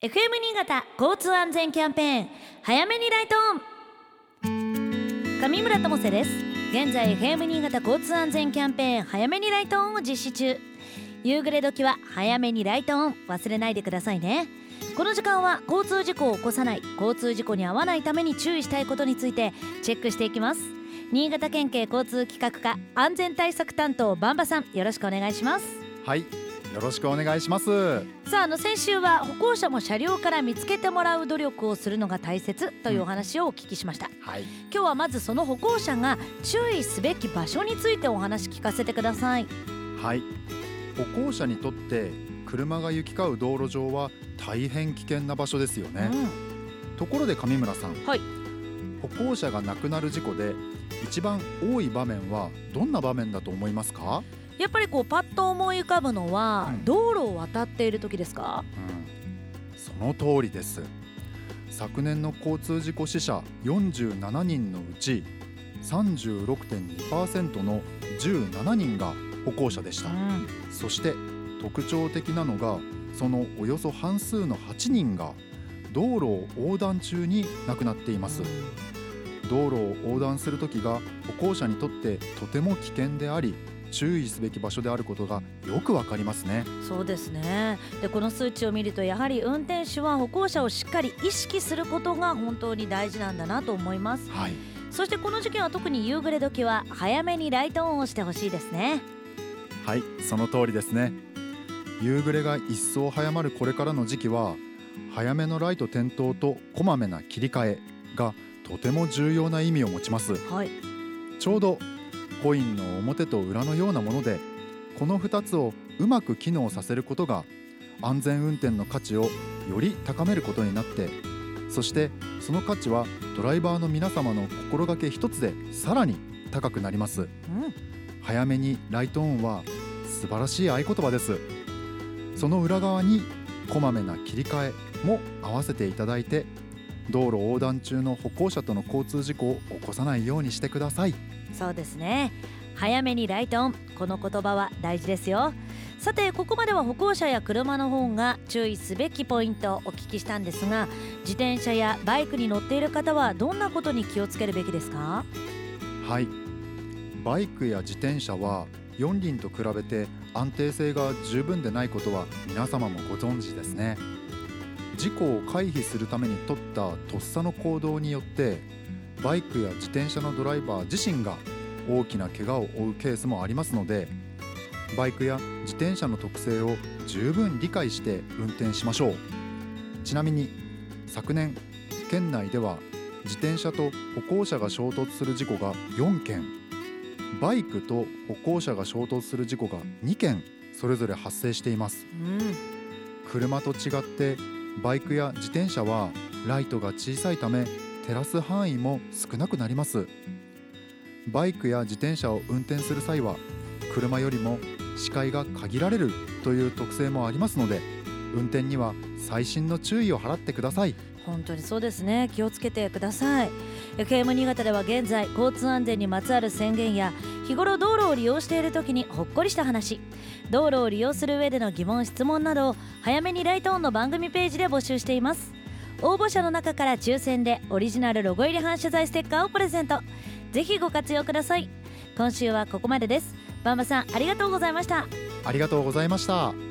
FM 新潟交通安全キャンペーン早めにライトオン。上村智世です。現在 FM 新潟交通安全キャンペーン早めにライトオンを実施中。夕暮れ時は早めにライトオン。忘れないでくださいね。この時間は交通事故を起こさない交通事故に遭わないために注意したいことについてチェックしていきます。新潟県警交通企画課安全対策担当バンバさんよろしくお願いします。はい。よろしくお願いします。さああの先週は歩行者も車両から見つけてもらう努力をするのが大切というお話をお聞きしました、はい。今日はまずその歩行者が注意すべき場所についてお話聞かせてください。はい。歩行者にとって車が行き交う道路上は大変危険な場所ですよね、ところで上村さん。はい。歩行者が亡くなる事故で一番多い場面はどんな場面だと思いますか、やっぱりこうパッと思い浮かぶのは、うん。道路を渡っている時ですか？うん、その通りです。昨年の交通事故死者47人のうち36.2%の17人が歩行者でした。ん。そして特徴的なのがそのおよそ半数の8人が道路を横断中に亡くなっています。道路を横断する時が歩行者にとってとても危険であり注意すべき場所であることがよくわかりますね。そうですね。でこの数値を見るとやはり運転手は歩行者をしっかり意識することが本当に大事なんだなと思います。はい。そしてこの時期は特に夕暮れ時は早めにライトオンをしてほしいですね。はいその通りですね。夕暮れが一層早まるこれからの時期は早めのライト点灯とこまめな切り替えがとても重要な意味を持ちます。はい。ちょうどコインの表と裏のようなものでこの2つをうまく機能させることが安全運転の価値をより高めることになってそしてその価値はドライバーの皆様の心がけ一つでさらに高くなります。うん。早めにライトオンは素晴らしい合言葉です。その裏側にこまめな切り替えも合わせていただいて道路横断中の歩行者との交通事故を起こさないようにしてください。そうですね。早めにライトオン。この言葉は大事ですよ。さてここまでは歩行者や車の方が注意すべきポイントをお聞きしたんですが自転車やバイクに乗っている方はどんなことに気をつけるべきですか？はい。バイクや自転車は四輪と比べて安定性が十分でないことは皆様もご存知ですね事故を回避するために取ったとっさの行動によってバイクや自転車のドライバー自身が大きな怪我を負うケースもありますのでバイクや自転車の特性を十分理解して運転しましょう。ちなみに昨年県内では自転車と歩行者が衝突する事故が4件バイクと歩行者が衝突する事故が2件それぞれ発生しています。うん。車と違ってバイクや自転車はライトが小さいため照らす範囲も少なくなります。バイクや自転車を運転する際は車よりも視界が限られるという特性もありますので運転には細心の注意を払ってください。本当にそうですね。気をつけてください。FM 新潟では現在交通安全にまつわる宣言や日頃道路を利用している時にほっこりした話。道路を利用する上での疑問質問などを早めにライトオンの番組ページで募集しています。応募者の中から抽選でオリジナルロゴ入り反射材ステッカーをプレゼント。ぜひご活用ください。今週はここまでです。バンバさんありがとうございました。ありがとうございました。